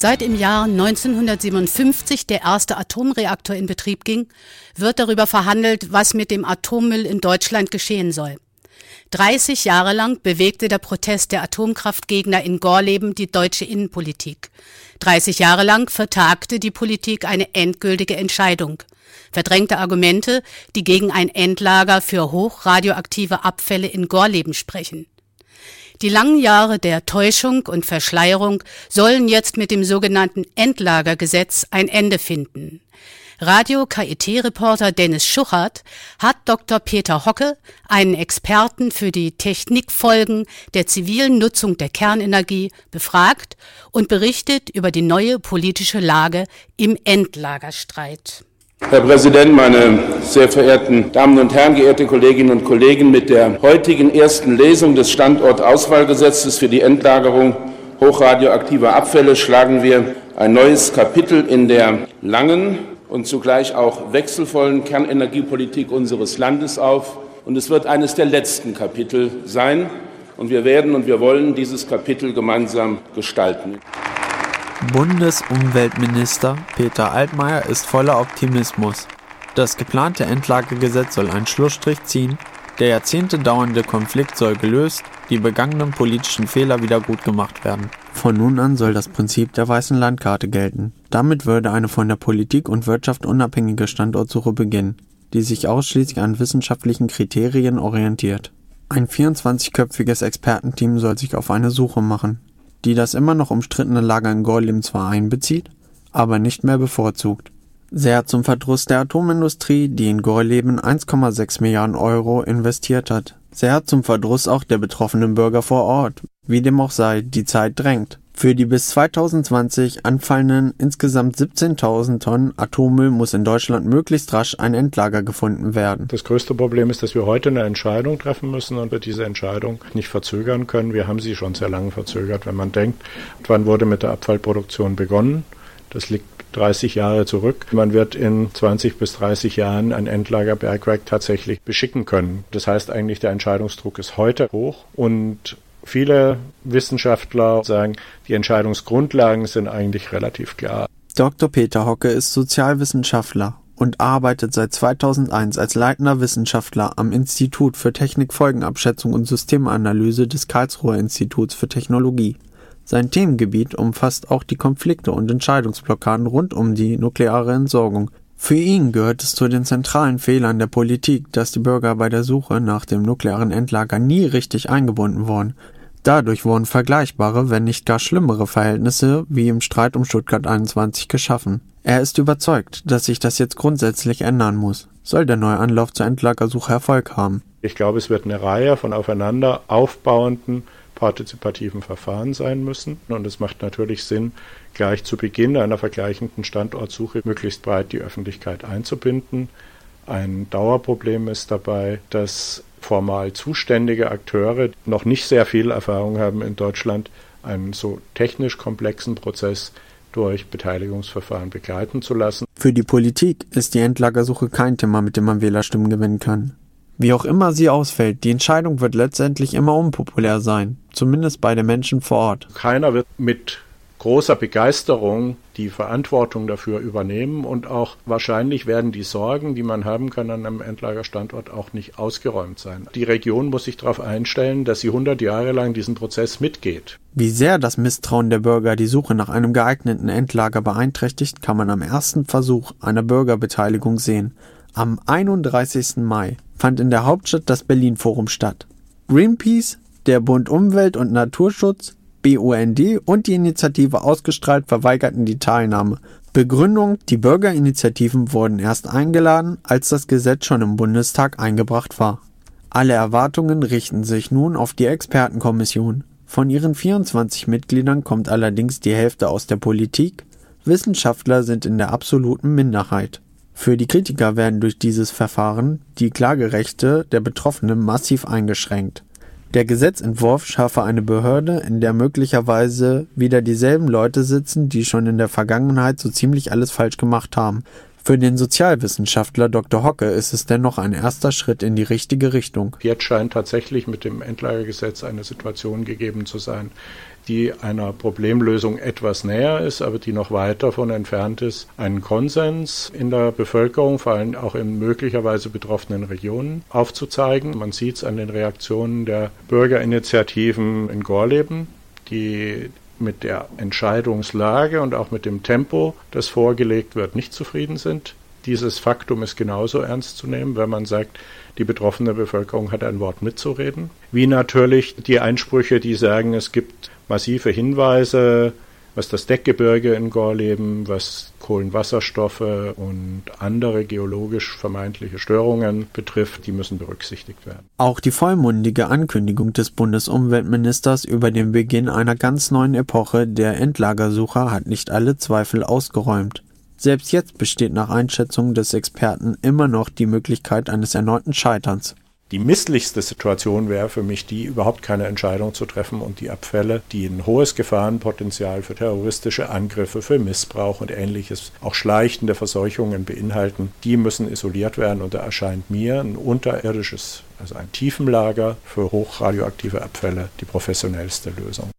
Seit im Jahr 1957 der erste Atomreaktor in Betrieb ging, wird darüber verhandelt, was mit dem Atommüll in Deutschland geschehen soll. 30 Jahre lang bewegte der Protest der Atomkraftgegner in Gorleben die deutsche Innenpolitik. 30 Jahre lang vertagte die Politik eine endgültige Entscheidung, verdrängte Argumente, die gegen ein Endlager für hochradioaktive Abfälle in Gorleben sprechen. Die langen Jahre der Täuschung und Verschleierung sollen jetzt mit dem sogenannten Endlagergesetz ein Ende finden. Radio KIT-Reporter Dennis Schuchert hat Dr. Peter Hocke, einen Experten für die Technikfolgen der zivilen Nutzung der Kernenergie, befragt und berichtet über die neue politische Lage im Endlagerstreit. Herr Präsident, meine sehr verehrten Damen und Herren, geehrte Kolleginnen und Kollegen! Mit der heutigen ersten Lesung des Standortauswahlgesetzes für die Endlagerung hochradioaktiver Abfälle schlagen wir ein neues Kapitel in der langen und zugleich auch wechselvollen Kernenergiepolitik unseres Landes auf. Und es wird eines der letzten Kapitel sein. Und wir werden und wir wollen dieses Kapitel gemeinsam gestalten. Bundesumweltminister Peter Altmaier ist voller Optimismus. Das geplante Endlagegesetz soll einen Schlussstrich ziehen, der Jahrzehnte dauernde Konflikt soll gelöst, die begangenen politischen Fehler wieder gut gemacht werden. Von nun an soll das Prinzip der weißen Landkarte gelten. Damit würde eine von der Politik und Wirtschaft unabhängige Standortsuche beginnen, die sich ausschließlich an wissenschaftlichen Kriterien orientiert. Ein 24-köpfiges Expertenteam soll sich auf eine Suche machen, die das immer noch umstrittene Lager in Gorleben zwar einbezieht, aber nicht mehr bevorzugt. Sehr zum Verdruss der Atomindustrie, die in Gorleben 1,6 Milliarden Euro investiert hat. Sehr zum Verdruss auch der betroffenen Bürger vor Ort. Wie dem auch sei, die Zeit drängt. Für die bis 2020 anfallenden insgesamt 17.000 Tonnen Atommüll muss in Deutschland möglichst rasch ein Endlager gefunden werden. Das größte Problem ist, dass wir heute eine Entscheidung treffen müssen und wir diese Entscheidung nicht verzögern können. Wir haben sie schon sehr lange verzögert, wenn man denkt, wann wurde mit der Abfallproduktion begonnen. Das liegt 30 Jahre zurück. Man wird in 20 bis 30 Jahren ein Endlager Bergwerk tatsächlich beschicken können. Das heißt eigentlich, der Entscheidungsdruck ist heute hoch und Viele Wissenschaftler sagen, die Entscheidungsgrundlagen sind eigentlich relativ klar. Dr. Peter Hocke ist Sozialwissenschaftler und arbeitet seit 2001 als leitender Wissenschaftler am Institut für Technikfolgenabschätzung und Systemanalyse des Karlsruher Instituts für Technologie. Sein Themengebiet umfasst auch die Konflikte und Entscheidungsblockaden rund um die nukleare Entsorgung. Für ihn gehört es zu den zentralen Fehlern der Politik, dass die Bürger bei der Suche nach dem nuklearen Endlager nie richtig eingebunden wurden. Dadurch wurden vergleichbare, wenn nicht gar schlimmere Verhältnisse wie im Streit um Stuttgart 21 geschaffen. Er ist überzeugt, dass sich das jetzt grundsätzlich ändern muss, soll der neue Anlauf zur Endlagersuche Erfolg haben. Ich glaube, es wird eine Reihe von aufeinander aufbauenden partizipativen Verfahren sein müssen. Und es macht natürlich Sinn, gleich zu Beginn einer vergleichenden Standortsuche möglichst breit die Öffentlichkeit einzubinden. Ein Dauerproblem ist dabei, dass formal zuständige Akteure noch nicht sehr viel Erfahrung haben in Deutschland, einen so technisch komplexen Prozess durch Beteiligungsverfahren begleiten zu lassen. Für die Politik ist die Endlagersuche kein Thema, mit dem man Wählerstimmen gewinnen kann. Wie auch immer sie ausfällt, die Entscheidung wird letztendlich immer unpopulär sein, zumindest bei den Menschen vor Ort. Keiner wird mit großer Begeisterung die Verantwortung dafür übernehmen und auch wahrscheinlich werden die Sorgen, die man haben kann an einem Endlagerstandort, auch nicht ausgeräumt sein. Die Region muss sich darauf einstellen, dass sie 100 Jahre lang diesen Prozess mitgeht. Wie sehr das Misstrauen der Bürger die Suche nach einem geeigneten Endlager beeinträchtigt, kann man am ersten Versuch einer Bürgerbeteiligung sehen. Am 31. Mai fand in der Hauptstadt das Berlin Forum statt. Greenpeace, der Bund Umwelt und Naturschutz, BUND und die Initiative ausgestrahlt verweigerten die Teilnahme. Begründung, die Bürgerinitiativen wurden erst eingeladen, als das Gesetz schon im Bundestag eingebracht war. Alle Erwartungen richten sich nun auf die Expertenkommission. Von ihren 24 Mitgliedern kommt allerdings die Hälfte aus der Politik, Wissenschaftler sind in der absoluten Minderheit. Für die Kritiker werden durch dieses Verfahren die Klagerechte der Betroffenen massiv eingeschränkt. Der Gesetzentwurf schaffe eine Behörde, in der möglicherweise wieder dieselben Leute sitzen, die schon in der Vergangenheit so ziemlich alles falsch gemacht haben. Für den Sozialwissenschaftler Dr. Hocke ist es dennoch ein erster Schritt in die richtige Richtung. Jetzt scheint tatsächlich mit dem Endlagergesetz eine Situation gegeben zu sein, die einer Problemlösung etwas näher ist, aber die noch weit davon entfernt ist, einen Konsens in der Bevölkerung, vor allem auch in möglicherweise betroffenen Regionen, aufzuzeigen. Man sieht es an den Reaktionen der Bürgerinitiativen in Gorleben, die mit der Entscheidungslage und auch mit dem Tempo, das vorgelegt wird, nicht zufrieden sind. Dieses Faktum ist genauso ernst zu nehmen, wenn man sagt, die betroffene Bevölkerung hat ein Wort mitzureden. Wie natürlich die Einsprüche, die sagen, es gibt massive Hinweise, was das Deckgebirge in Gorleben, was Kohlenwasserstoffe und andere geologisch vermeintliche Störungen betrifft, die müssen berücksichtigt werden. Auch die vollmundige Ankündigung des Bundesumweltministers über den Beginn einer ganz neuen Epoche der Endlagersucher hat nicht alle Zweifel ausgeräumt. Selbst jetzt besteht nach Einschätzung des Experten immer noch die Möglichkeit eines erneuten Scheiterns. Die misslichste Situation wäre für mich die, überhaupt keine Entscheidung zu treffen und die Abfälle, die ein hohes Gefahrenpotenzial für terroristische Angriffe, für Missbrauch und ähnliches, auch schleichende Verseuchungen beinhalten, die müssen isoliert werden und da erscheint mir ein unterirdisches, also ein Tiefenlager für hochradioaktive Abfälle die professionellste Lösung.